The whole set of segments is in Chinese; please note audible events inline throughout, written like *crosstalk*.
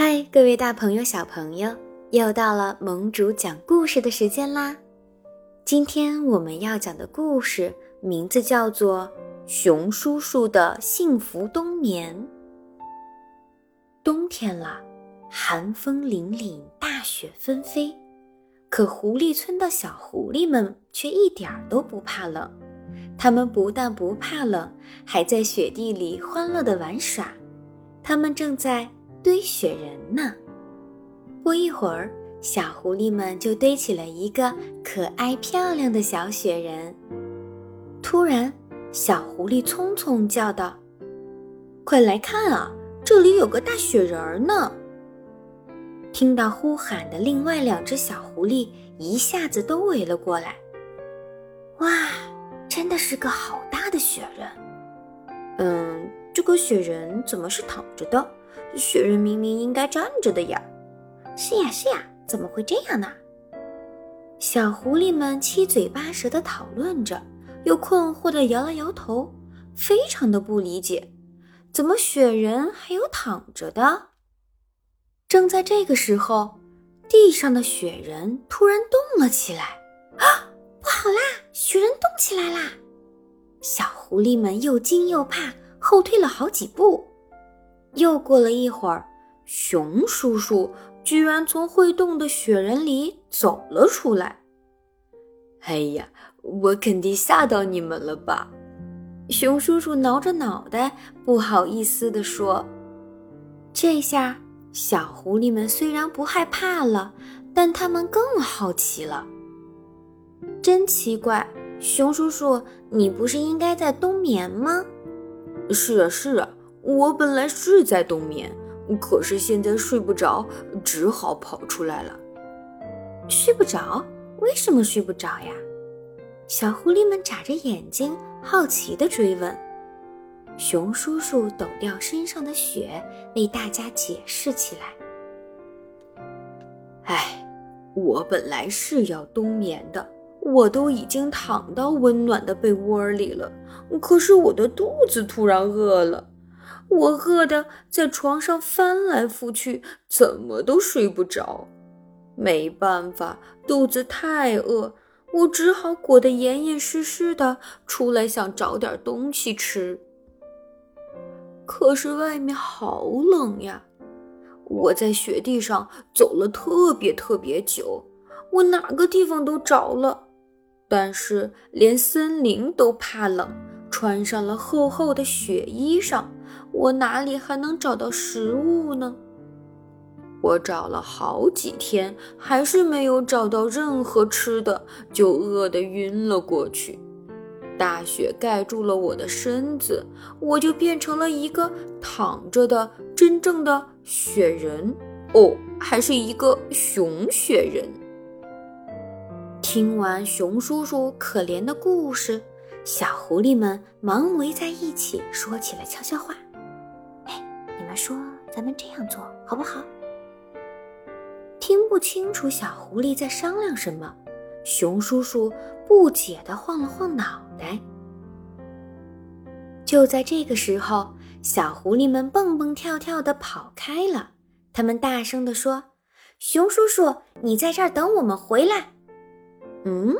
嗨，各位大朋友、小朋友，又到了盟主讲故事的时间啦！今天我们要讲的故事名字叫做《熊叔叔的幸福冬眠》。冬天了，寒风凛凛，大雪纷飞，可狐狸村的小狐狸们却一点儿都不怕冷。他们不但不怕冷，还在雪地里欢乐地玩耍。他们正在。堆雪人呢。不一会儿，小狐狸们就堆起了一个可爱漂亮的小雪人。突然，小狐狸匆匆叫道：“快来看啊，这里有个大雪人呢！”听到呼喊的另外两只小狐狸一下子都围了过来。哇，真的是个好大的雪人！嗯，这个雪人怎么是躺着的？雪人明明应该站着的呀！是呀是呀，怎么会这样呢？小狐狸们七嘴八舌地讨论着，又困惑地摇了摇头，非常的不理解，怎么雪人还有躺着的？正在这个时候，地上的雪人突然动了起来！啊，不好啦，雪人动起来啦！小狐狸们又惊又怕，后退了好几步。又过了一会儿，熊叔叔居然从会动的雪人里走了出来。哎呀，我肯定吓到你们了吧？熊叔叔挠着脑袋，不好意思地说。这下，小狐狸们虽然不害怕了，但他们更好奇了。真奇怪，熊叔叔，你不是应该在冬眠吗？是啊，是啊。我本来是在冬眠，可是现在睡不着，只好跑出来了。睡不着？为什么睡不着呀？小狐狸们眨着眼睛，好奇地追问。熊叔叔抖掉身上的雪，为大家解释起来：“哎，我本来是要冬眠的，我都已经躺到温暖的被窝里了，可是我的肚子突然饿了。”我饿得在床上翻来覆去，怎么都睡不着。没办法，肚子太饿，我只好裹得严严实实的出来，想找点东西吃。可是外面好冷呀！我在雪地上走了特别特别久，我哪个地方都着了，但是连森林都怕冷，穿上了厚厚的雪衣裳。我哪里还能找到食物呢？我找了好几天，还是没有找到任何吃的，就饿得晕了过去。大雪盖住了我的身子，我就变成了一个躺着的真正的雪人哦，还是一个熊雪人。听完熊叔叔可怜的故事，小狐狸们忙围在一起说起了悄悄话。说：“咱们这样做好不好？”听不清楚小狐狸在商量什么，熊叔叔不解地晃了晃脑袋。就在这个时候，小狐狸们蹦蹦跳跳地跑开了。他们大声地说：“熊叔叔，你在这儿等我们回来。”“嗯，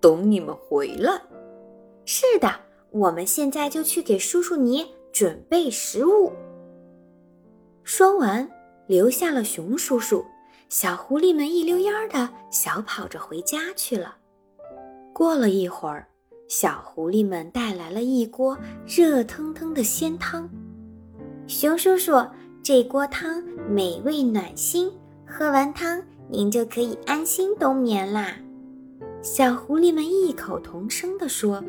等你们回来？”“是的，我们现在就去给叔叔你准备食物。”说完，留下了熊叔叔。小狐狸们一溜烟儿的小跑着回家去了。过了一会儿，小狐狸们带来了一锅热腾腾的鲜汤。熊叔叔，这锅汤美味暖心，喝完汤您就可以安心冬眠啦。小狐狸们异口同声地说：“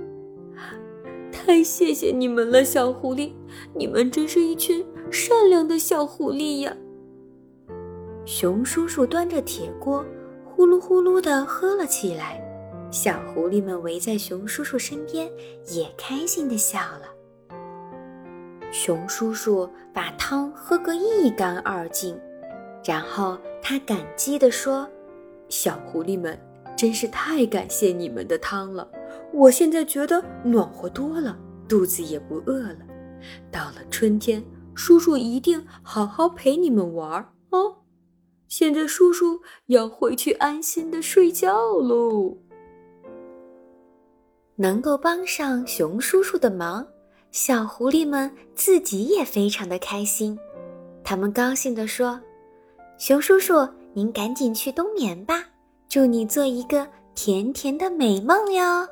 *laughs* 太谢谢你们了，小狐狸，你们真是一群……”善良的小狐狸呀！熊叔叔端着铁锅，呼噜呼噜地喝了起来。小狐狸们围在熊叔叔身边，也开心地笑了。熊叔叔把汤喝个一干二净，然后他感激地说：“小狐狸们，真是太感谢你们的汤了！我现在觉得暖和多了，肚子也不饿了。到了春天。”叔叔一定好好陪你们玩哦。现在叔叔要回去安心的睡觉喽。能够帮上熊叔叔的忙，小狐狸们自己也非常的开心。他们高兴地说：“熊叔叔，您赶紧去冬眠吧，祝你做一个甜甜的美梦哟。”